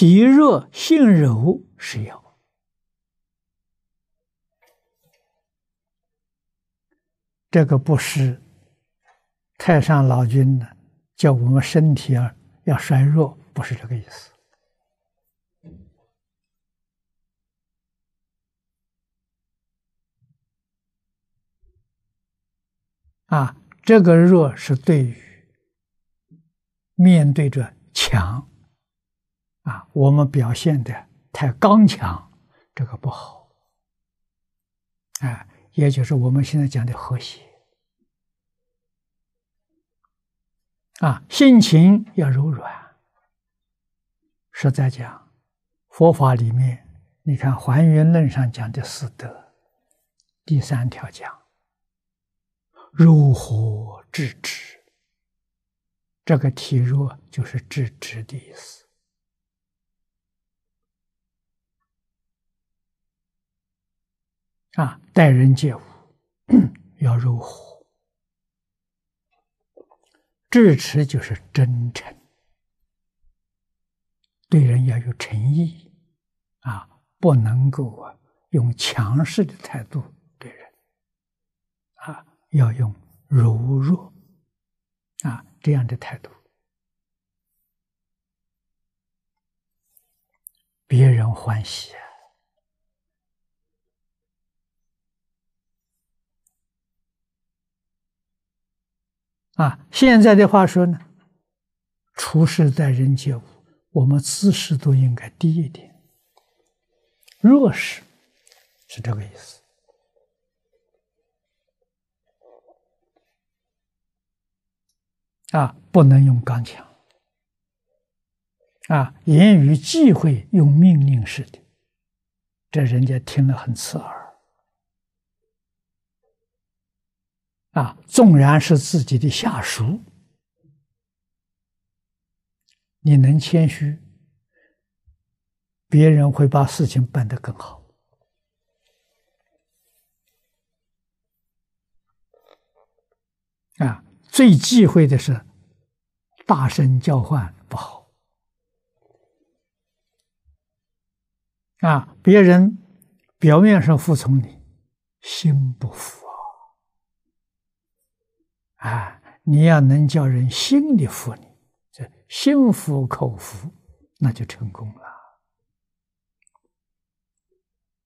脾弱性柔是要。这个不是太上老君呢，叫我们身体啊要衰弱，不是这个意思。啊，这个弱是对于面对着强，啊，我们表现的太刚强，这个不好。哎，也就是我们现在讲的和谐。啊，性情要柔软。实在讲，佛法里面，你看《还原论》上讲的四德，第三条讲。如何制止？这个体弱就是制止的意思啊！待人接物要柔和，支持就是真诚，对人要有诚意啊，不能够啊用强势的态度对人啊。要用柔弱啊这样的态度，别人欢喜啊！啊现在的话说呢，处事在人接物，我们姿势都应该低一点，弱势是这个意思。啊，不能用刚强，啊，言语忌讳用命令式的，这人家听了很刺耳。啊，纵然是自己的下属，你能谦虚，别人会把事情办得更好。啊。最忌讳的是大声叫唤，不好啊！别人表面上服从你，心不服！啊，你要能叫人心里服你，这心服口服，那就成功了。